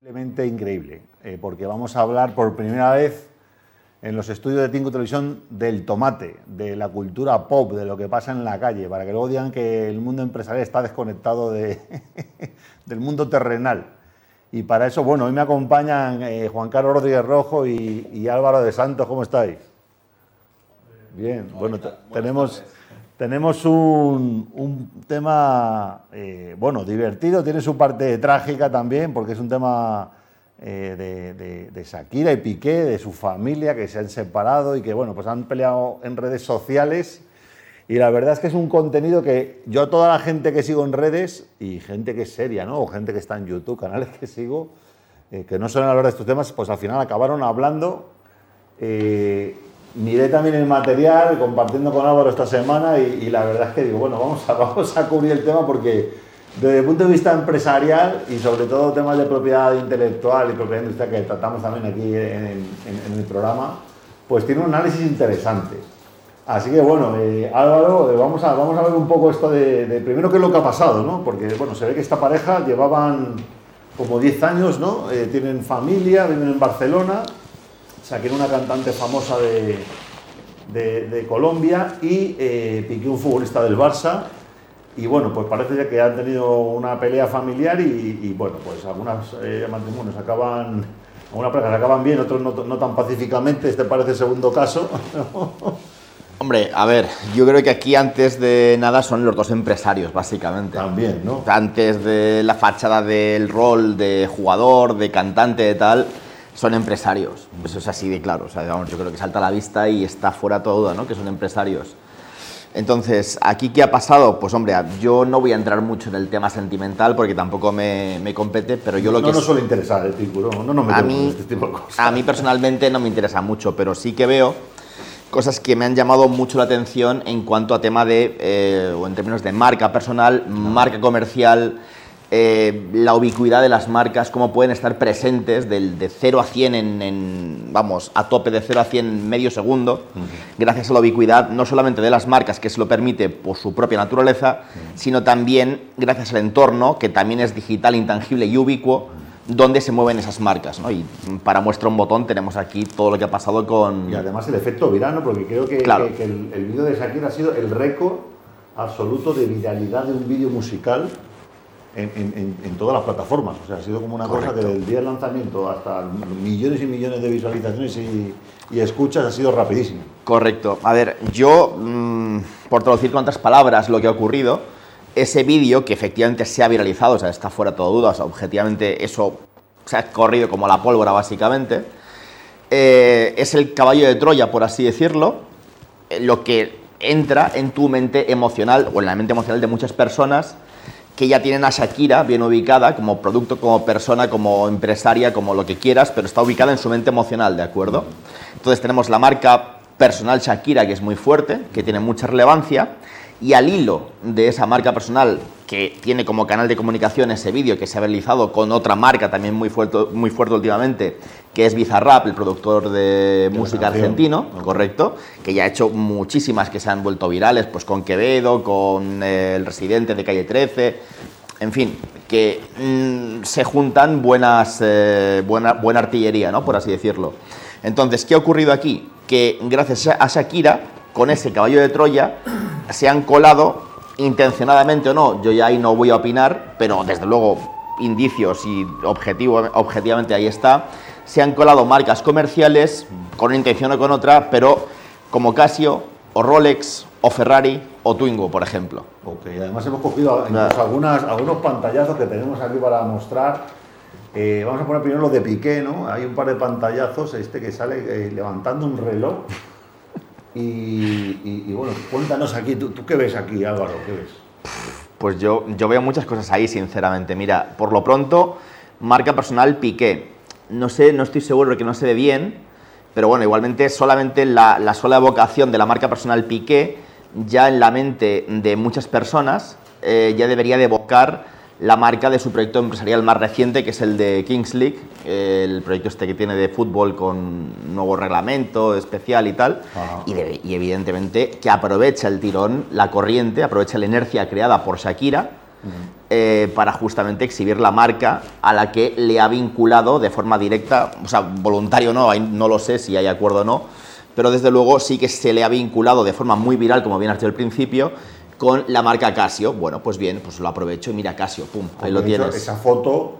Simplemente increíble, eh, porque vamos a hablar por primera vez en los estudios de Tingo Televisión del tomate, de la cultura pop, de lo que pasa en la calle, para que luego digan que el mundo empresarial está desconectado de, del mundo terrenal. Y para eso, bueno, hoy me acompañan eh, Juan Carlos Rodríguez Rojo y, y Álvaro de Santos, ¿cómo estáis? Bien, bueno, tenemos, tenemos un, un tema, eh, bueno, divertido, tiene su parte trágica también, porque es un tema eh, de, de, Shakira y Piqué, de su familia, que se han separado y que, bueno, pues han peleado en redes sociales. Y la verdad es que es un contenido que yo a toda la gente que sigo en redes, y gente que es seria, ¿no? O gente que está en YouTube, canales que sigo, eh, que no suelen hablar de estos temas, pues al final acabaron hablando. Miré también el material, compartiendo con Álvaro esta semana, y, y, la verdad es que digo, bueno, vamos a, vamos a cubrir el tema porque desde el punto de vista empresarial y sobre todo temas de propiedad intelectual y propiedad industrial que tratamos también aquí en, en, en el programa, pues tiene un análisis interesante. Así que bueno, eh, Álvaro, eh, vamos, a, vamos a ver un poco esto de, de, primero qué es lo que ha pasado, ¿no? Porque bueno, se ve que esta pareja llevaban como 10 años, ¿no? Eh, tienen familia, viven en Barcelona, Shakira una cantante famosa de, de, de Colombia y eh, Piqué un futbolista del Barça. Y bueno, pues parece ya que han tenido una pelea familiar y, y bueno, pues algunos eh, matrimonios acaban, algunas parejas acaban bien, otros no, no tan pacíficamente, este parece el segundo caso. Hombre, a ver, yo creo que aquí antes de nada son los dos empresarios, básicamente. También, ¿no? Antes de la fachada del rol de jugador, de cantante, de tal, son empresarios. Eso es así de claro. O sea, digamos, yo creo que salta a la vista y está fuera toda duda, ¿no? Que son empresarios. Entonces, ¿aquí qué ha pasado? Pues hombre, yo no voy a entrar mucho en el tema sentimental porque tampoco me, me compete, pero yo lo no que... No nos suele interesar el título, no nos a mí, este tipo de cosas. A mí personalmente no me interesa mucho, pero sí que veo cosas que me han llamado mucho la atención en cuanto a tema de, eh, o en términos de marca personal, marca comercial, eh, la ubicuidad de las marcas, cómo pueden estar presentes del, de 0 a 100 en, en, vamos, a tope de 0 a 100 en medio segundo, uh -huh. gracias a la ubicuidad no solamente de las marcas, que se lo permite por su propia naturaleza, uh -huh. sino también gracias al entorno, que también es digital, intangible y ubicuo, dónde se mueven esas marcas. ¿no? Y para muestra un botón tenemos aquí todo lo que ha pasado con... Y además el efecto virano, porque creo que, claro. que, que el, el vídeo de Shakira ha sido el récord absoluto de viralidad de un vídeo musical en, en, en, todas las plataformas. O sea, ha sido como una Correcto. cosa que del día del lanzamiento hasta millones y millones de visualizaciones y, y escuchas ha sido rapidísimo. Correcto. A ver, yo, mmm, por traducir con otras palabras lo que ha ocurrido, ese vídeo que efectivamente se ha viralizado, o sea, está fuera de toda duda, o sea, objetivamente eso se ha corrido como la pólvora básicamente, eh, es el caballo de Troya, por así decirlo, eh, lo que entra en tu mente emocional o en la mente emocional de muchas personas que ya tienen a Shakira bien ubicada como producto, como persona, como empresaria, como lo que quieras, pero está ubicada en su mente emocional, ¿de acuerdo? Entonces tenemos la marca personal Shakira, que es muy fuerte, que tiene mucha relevancia, y al hilo de esa marca personal que tiene como canal de comunicación ese vídeo que se ha realizado con otra marca también muy fuerte, muy fuerte últimamente, que es Bizarrap, el productor de música argentino, correcto, que ya ha hecho muchísimas que se han vuelto virales, pues con Quevedo, con eh, el residente de Calle 13, en fin, que mmm, se juntan buenas, eh, buena, buena artillería, ¿no? por así decirlo. Entonces, ¿qué ha ocurrido aquí? Que gracias a Shakira, con ese caballo de Troya, se han colado intencionadamente o no, yo ya ahí no voy a opinar, pero desde luego indicios y objetivo, objetivamente ahí está, se han colado marcas comerciales con una intención o con otra, pero como Casio o Rolex o Ferrari o Twingo, por ejemplo. Ok, además hemos cogido algunas, algunos pantallazos que tenemos aquí para mostrar. Eh, vamos a poner primero lo de Piqué, ¿no? Hay un par de pantallazos, este que sale eh, levantando un reloj. Y, bueno, cuéntanos aquí, ¿tú, ¿tú, qué ves aquí, Álvaro? ¿Qué ves? Pues yo, yo veo muchas cosas ahí, sinceramente. Mira, por lo pronto, marca personal Piqué. No sé, no estoy seguro de que no se ve bien, pero bueno, igualmente solamente la, la sola evocación de la marca personal Piqué ya en la mente de muchas personas eh, ya debería de evocar la marca de su proyecto empresarial más reciente, que es el de Kings League, el proyecto este que tiene de fútbol con nuevo reglamento especial y tal, y, y, evidentemente que aprovecha el tirón, la corriente, aprovecha la inercia creada por Shakira eh, para justamente exhibir la marca a la que le ha vinculado de forma directa, o sea, voluntario o no, no lo sé si hay acuerdo o no, pero desde luego sí que se le ha vinculado de forma muy viral, como bien has dicho al principio, con la marca Casio. Bueno, pues bien, pues lo aprovecho y mira Casio, pum, ahí lo tienes. Esa foto,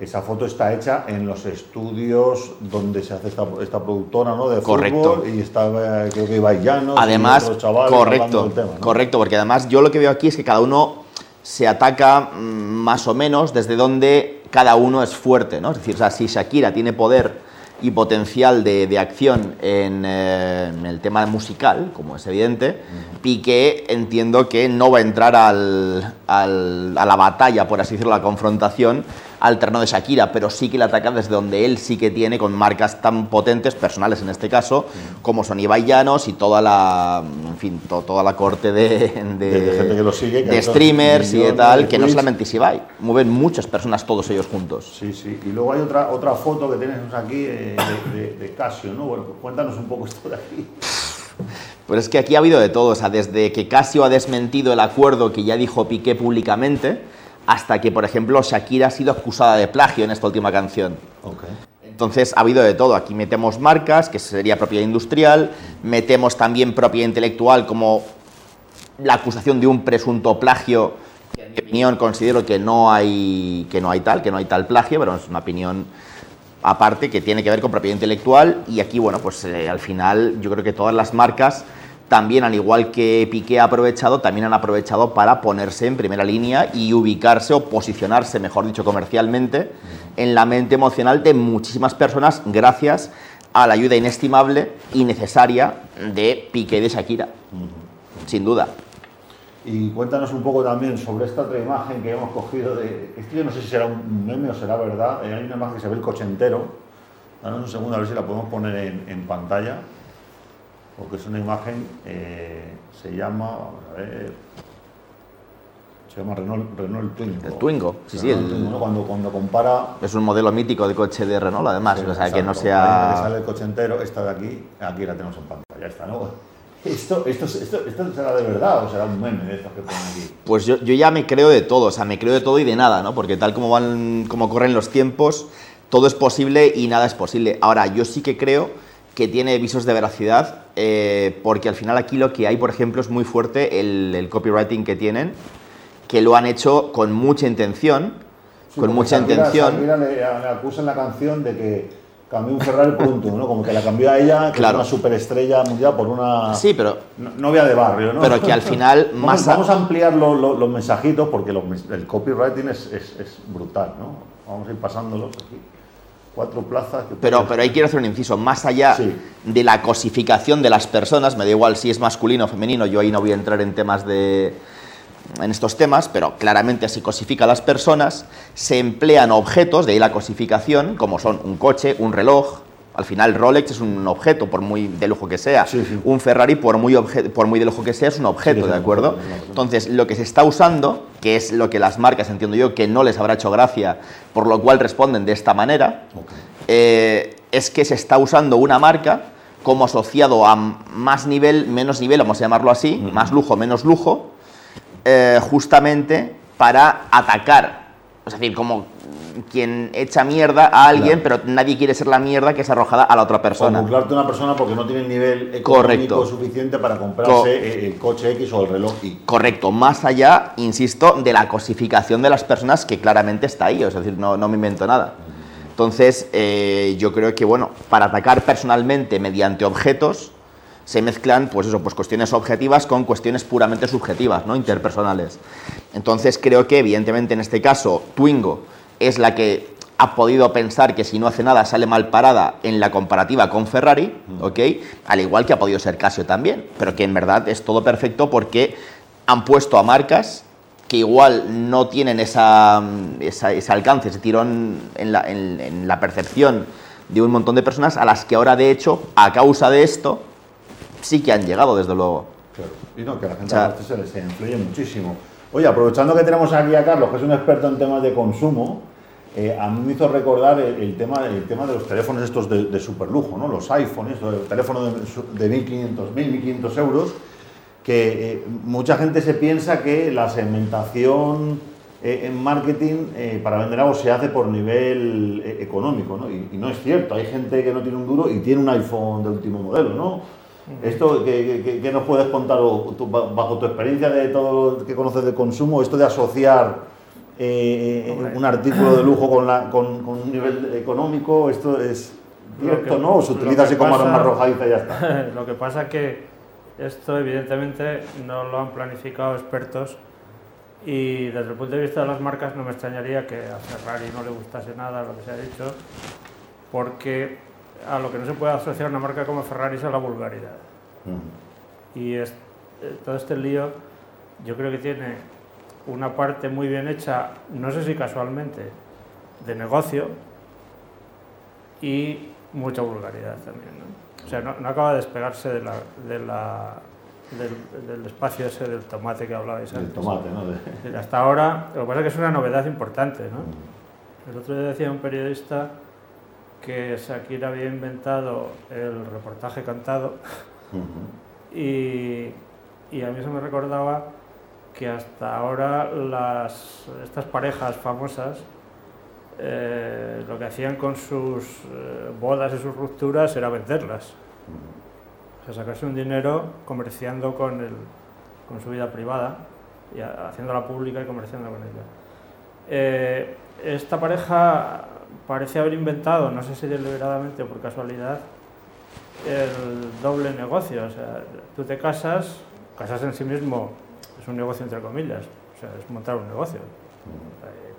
esa foto está hecha en los estudios donde se hace esta, esta productora, ¿no? De correcto. fútbol y está, eh, creo que Ibai Llanos además, y correcto, del tema, ¿no? correcto, porque además yo lo que veo aquí es que cada uno se ataca mm, más o menos desde donde cada uno es fuerte, ¿no? Es decir, o sea, si Shakira tiene poder y potencial de, de acción en, eh, en, el tema musical, como es evidente, Piqué entiendo que no va a entrar al, al, a la batalla, por así decirlo, a la confrontación al terreno de Shakira, pero sí que le ataca desde donde él sí que tiene, con marcas tan potentes, personales en este caso, como son Ibai Llanos y toda la, en fin, to, toda la corte de, de, de gente que lo sigue, que de streamers y de tal, que no solamente es Ibai, mueven muchas personas todos ellos juntos. Sí, sí. Y luego hay otra, otra foto que tienes aquí eh, de, de, Casio, ¿no? Bueno, cuéntanos un poco esto de aquí. Pues es que aquí ha habido de todo, o sea, desde que Casio ha desmentido el acuerdo que ya dijo Piqué públicamente, hasta que, por ejemplo, Shakira ha sido acusada de plagio en esta última canción. Okay. Entonces ha habido de todo. Aquí metemos marcas, que sería propiedad industrial, metemos también propiedad intelectual como la acusación de un presunto plagio, que en mi opinión considero que no hay, que no hay tal, que no hay tal plagio, pero es una opinión aparte que tiene que ver con propiedad intelectual y aquí, bueno, pues eh, al final yo creo que todas las marcas también, al igual que Piqué ha aprovechado, también han aprovechado para ponerse en primera línea y ubicarse o posicionarse, mejor dicho, comercialmente, en la mente emocional de muchísimas personas gracias a la ayuda inestimable y necesaria de Piqué y de Shakira, sin duda. Y cuéntanos un poco también sobre esta otra imagen que hemos cogido de... Esto yo no sé si será un meme o será verdad. Hay una imagen que se ve el coche entero. Danos un segundo a ver si la podemos poner en, en pantalla porque es una imagen, eh, se llama, a ver, se llama Renault, Renault Twingo. El Twingo, sí, sí. El, Twingo, cuando, cuando compara... Es un modelo mítico de coche de Renault, además, Sí, o sea, que no exacto. sea... Que sale el coche entero, esta de aquí, aquí la tenemos en pantalla, ya está, ¿no? Esto, esto, esto, esto será de verdad o será un meme de estos que ponen aquí. Pues yo, yo ya me creo de todo, o sea, me creo de todo y de nada, ¿no? Porque tal como van, como corren los tiempos, todo es posible y nada es posible. Ahora, yo sí que creo que tiene visos de veracidad, eh, porque al final aquí lo que hay, por ejemplo, es muy fuerte el, el copywriting que tienen, que lo han hecho con mucha intención, Sí, con mucha Shakira- intención. Shakira le, le acusa en la canción de que cambió un Ferrari por un ¿no? Como que la cambió a ella, que Claro. una superestrella mundial, por una Sí, pero no- novia de barrio, ¿no? Pero que al final, Vamos, más a- vamos a ampliar lo- lo- los mensajitos porque los el copywriting es, es- es brutal, ¿no? Vamos a ir pasándolos aquí. Cuatro plazas. que Pero, puedes- pero ahí quiero hacer un inciso, más allá Sí. de la cosificación de las personas, me da igual si es masculino o femenino, yo ahí no voy a entrar en temas de en estos temas, pero claramente se cosifica a las personas, se emplean objetos, de ahí la cosificación, como son un coche, un reloj, al final Rolex es un objeto, por muy de lujo que sea, Sí, sí. un Ferrari, por muy, por muy de lujo que sea, es un objeto, Sí, ¿de acuerdo? Entonces, lo que se está usando, que es lo que las marcas, entiendo yo, que no les habrá hecho gracia, por lo cual responden de esta manera, eh, es que se está usando una marca como asociado a más nivel, menos nivel, vamos a llamarlo así, más lujo, menos lujo, eh, justamente para atacar. Es decir, como quien echa mierda a alguien, Claro. pero nadie quiere ser la mierda que es arrojada a la otra O persona. burlarte a una persona porque no tiene el nivel económico Correcto. suficiente para comprarse Co- el, el coche X o el reloj Y. Correcto, más allá, insisto, de la cosificación de las personas que claramente está ahí, es decir, no, no me invento nada. Entonces, eh, yo creo que, bueno, para atacar personalmente mediante objetos, se mezclan, pues eso, pues cuestiones objetivas con cuestiones puramente subjetivas, ¿no? Interpersonales. Entonces, creo que, evidentemente, en este caso, Twingo es la que ha podido pensar que si no hace nada sale mal parada en la comparativa con Ferrari, ¿ok? Al igual que ha podido ser Casio también, pero que en verdad es todo perfecto porque han puesto a marcas que igual no tienen esa, esa- ese alcance, ese tirón en la, en- en la percepción de un montón de personas a las que ahora, de hecho, a causa de esto, sí que han llegado, desde luego. Claro. Y no, que la gente O sea- se, le- se influye muchísimo. Oye, aprovechando que tenemos aquí a Carlos, que es un experto en temas de consumo, eh, a mí me hizo recordar el, el tema, el tema de los teléfonos estos de, de superlujo, ¿no? Los iPhones, estos teléfonos de, de 1.500, 1.000, 1.500 euros, que eh, mucha gente se piensa que la segmentación eh, en marketing eh, para vender algo se hace por nivel económico, ¿no? Y, no es cierto, hay gente que no tiene un duro y tiene un iPhone de último modelo, ¿no? Esto, ¿qué, nos puedes contar bajo tu experiencia de todo lo que conoces de consumo, esto de asociar un artículo de lujo con, con, un nivel económico, esto es cierto, ¿no? O se utiliza así como arma arrojadiza y ya está. lo que pasa es que esto evidentemente no lo han planificado expertos y desde el punto de vista de las marcas no me extrañaría que a Ferrari no le gustase nada lo que se ha dicho, porque a lo que no se puede asociar una marca como Ferrari es a la vulgaridad. Y es, eh, todo este lío yo creo que tiene una parte muy bien hecha, no sé si casualmente, de negocio y mucha vulgaridad también. ¿no? O sea, no, acaba de despegarse de la, de la, del, espacio ese del tomate que hablabais antes. El tomate, ¿no? Hasta ahora, lo que pasa es que es una novedad importante, ¿no? El otro día decía un periodista que Shakira había inventado el reportaje cantado y, y, a mí se me recordaba que hasta ahora las, estas parejas famosas eh, lo que hacían con sus eh, bodas y sus rupturas era venderlas. O sea, sacarse un dinero comerciando con, el, con su vida privada, y haciéndola pública y comerciando con ella. Eh, esta pareja parece haber inventado, no sé si deliberadamente o por casualidad, el doble negocio. O sea, tú te casas, casas en sí mismo es un negocio entre comillas, o sea, es montar un negocio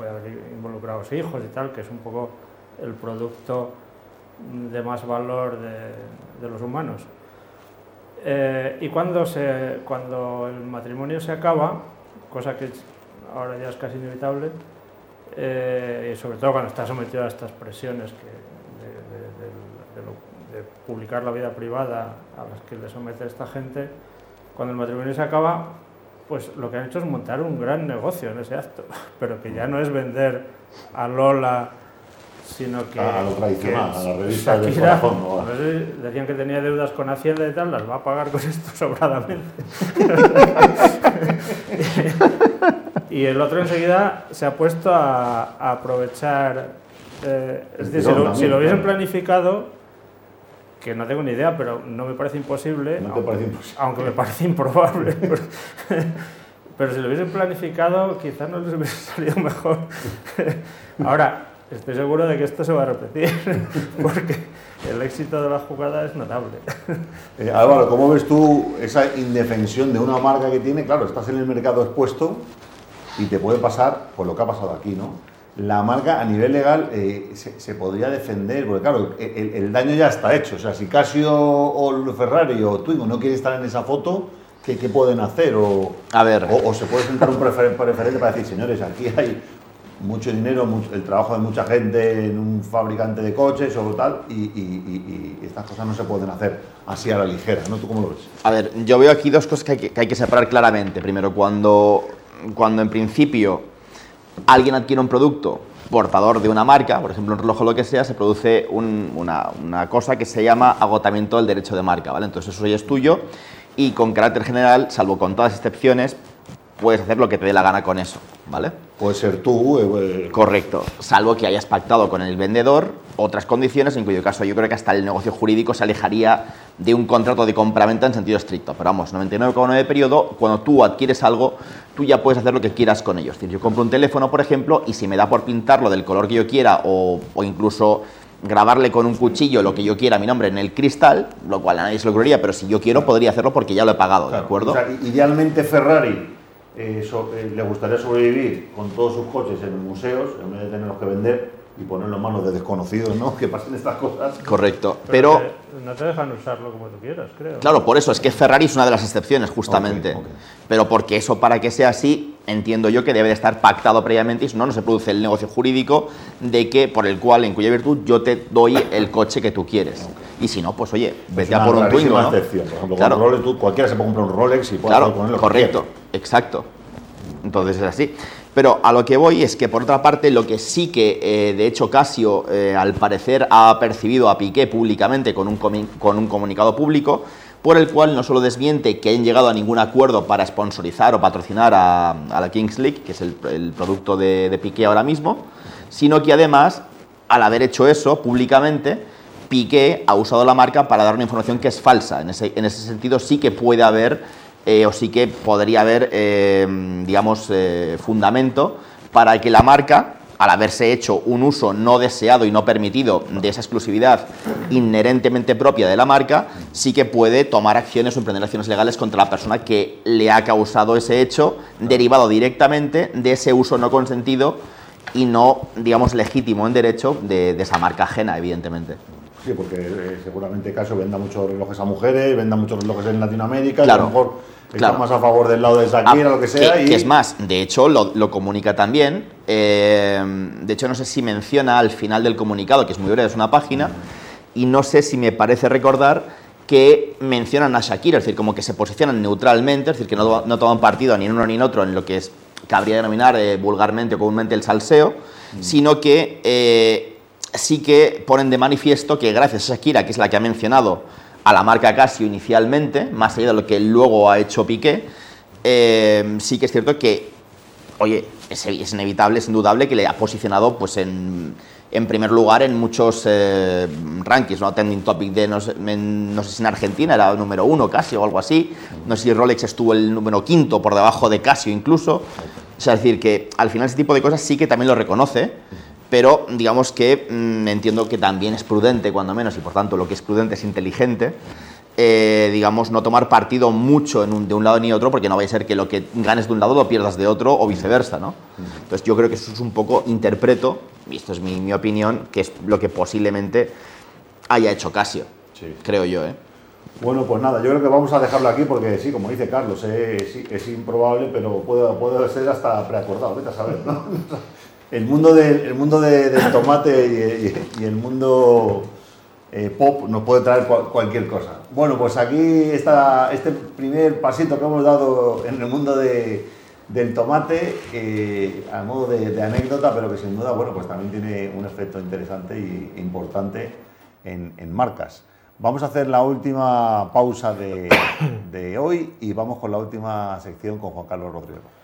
puede haber involucrados hijos y tal, que es un poco el producto de más valor de, los humanos. Eh, y cuando, se, cuando el matrimonio se acaba, cosa que ahora ya es casi inevitable, eh, y sobre todo cuando está sometido a estas presiones que, de, publicar la vida privada a las que le somete esta gente, cuando el matrimonio se acaba, pues lo que han hecho es montar un gran negocio en ese acto, pero que ya no es vender a Lola, sino que... A lo tradicional, a la revista de corazón. decían que tenía deudas con Hacienda y tal, las va a pagar con esto sobradamente. y el otro enseguida se ha puesto a, aprovechar... Eh, es decir, si lo hubiesen planificado, que no tengo ni idea, pero no me parece imposible, aunque, me parece improbable. pero, si lo hubiesen planificado, quizás no les hubiese salido mejor. Ahora, estoy seguro de que esto se va a repetir, porque el éxito de la jugada es notable. Eh, Álvaro, ¿cómo ves tú esa indefensión de una marca que tiene? Claro, estás en el mercado expuesto y te puede pasar por lo que ha pasado aquí, ¿no? la marca a nivel legal eh, se, podría defender, porque claro, el, daño ya está hecho. O sea, si Casio o Ferrari o Twingo no quieren estar en esa foto, ¿qué, pueden hacer? O, a ver. O, se puede sentar un preferente para decir, señores, aquí hay mucho dinero, el trabajo de mucha gente en un fabricante de coches o tal, y, estas cosas no se pueden hacer así a la ligera, ¿no? ¿Tú cómo lo ves? A ver, yo veo aquí dos cosas que hay que, que, hay que separar claramente. Primero, cuando, cuando en principio alguien adquiere un producto portador de una marca, por ejemplo un reloj o lo que sea, se produce una, cosa que se llama agotamiento del derecho de marca, ¿vale? Entonces eso ya es tuyo y con carácter general, salvo con todas las excepciones, puedes hacer lo que te dé la gana con eso, ¿vale? Puede ser tú. Eh. Correcto, salvo que hayas pactado con el vendedor otras condiciones, en cuyo caso yo creo que hasta el negocio jurídico se alejaría de un contrato de compraventa en sentido estricto. Pero vamos, 99,9 de periodo, cuando tú adquieres algo, tú ya puedes hacer lo que quieras con ellos. Es decir, yo compro un teléfono, por ejemplo, y si me da por pintarlo del color que yo quiera o, incluso grabarle con un cuchillo lo que yo quiera mi nombre en el cristal, lo cual a nadie se lo ocurriría, pero si yo quiero podría hacerlo porque ya lo he pagado, ¿de acuerdo? O sea, idealmente Ferrari eh, eh, le gustaría sobrevivir con todos sus coches en museos en vez de tenerlos que vender y ponerlo en manos de desconocidos, ¿no? Que pasen estas cosas. Correcto, pero... no te dejan usarlo como tú quieras, creo. Claro, por eso, es que Ferrari es una de las excepciones, justamente. Pero porque eso, para que sea así, entiendo yo que debe de estar pactado previamente y si no, no se produce el negocio jurídico de que, por el cual, en cuya virtud, yo te doy el coche que tú quieres. Y si no, pues oye, vete a por un Twingo, ¿no? excepción. Por ejemplo, claro. Rolex, tú, cualquiera se puede comprar un Rolex y puede claro, con él correcto, exacto. Entonces es así. Pero a lo que voy es que, por otra parte, lo que sí que, eh, de hecho, Casio, eh, al parecer, ha percibido a Piqué públicamente con un, con un comunicado público, por el cual no solo desmiente que hayan llegado a ningún acuerdo para sponsorizar o patrocinar a, la Kings League, que es el, producto de, de Piqué ahora mismo, sino que además, al haber hecho eso públicamente, Piqué ha usado la marca para dar una información que es falsa. En ese, en ese sentido sí que puede haber, eh, o sí que podría haber, eh, digamos, eh, fundamento para que la marca, al haberse hecho un uso no deseado y no permitido de esa exclusividad inherentemente propia de la marca, sí que puede tomar acciones o emprender acciones legales contra la persona que le ha causado ese hecho, derivado directamente de ese uso no consentido y no, digamos, legítimo en derecho de, de esa marca ajena, evidentemente. Sí, porque eh, seguramente Casio venda muchos relojes a mujeres, venda muchos relojes en Latinoamérica, claro, a lo mejor está más a favor del lado de Shakira, ah, lo que sea. Que, es más, de hecho lo, comunica también. Eh, de hecho, no sé si menciona al final del comunicado, que es muy breve, es una página, y no sé si me parece recordar que mencionan a Shakira, es decir, como que se posicionan neutralmente, es decir, que no, no toman partido ni en uno ni en otro en lo que es, cabría denominar eh, vulgarmente o comúnmente el salseo, mm. sino que sí que ponen de manifiesto que gracias a Shakira, que es la que ha mencionado a la marca Casio inicialmente, más allá de lo que luego ha hecho Piqué, eh, sí que es cierto que, oye, es, inevitable, es indudable que le ha posicionado pues, en, primer lugar en muchos eh, rankings, ¿no? Trending topic de, no sé, no sé, si en Argentina era número uno casi o algo así, no sé si Rolex estuvo el número quinto por debajo de Casio incluso, o sea, es decir, que al final ese tipo de cosas sí que también lo reconoce, pero digamos que mm, entiendo que también es prudente, cuando menos, y por tanto lo que es prudente es inteligente, eh, digamos, no tomar partido mucho de un lado ni otro, porque no vaya a ser que lo que ganes de un lado lo pierdas de otro o viceversa, ¿no? Entonces yo creo que eso es un poco, interpreto, y esto es mi, opinión, que es lo que posiblemente haya hecho Casio, creo yo, ¿eh? Bueno, pues nada, yo creo que vamos a dejarlo aquí porque sí, como dice Carlos, es, improbable, pero puede, puede ser hasta preacordado, vete a saber, ¿no? El mundo, del, mundo del tomate y, el mundo eh, pop nos puede traer cualquier cosa. Bueno, pues aquí está este primer pasito que hemos dado en el mundo del tomate, a modo de, anécdota, pero que sin duda, bueno, pues también tiene un efecto interesante e importante en, marcas. Vamos a hacer la última pausa de, de hoy y vamos con la última sección con Juan Carlos Rodríguez.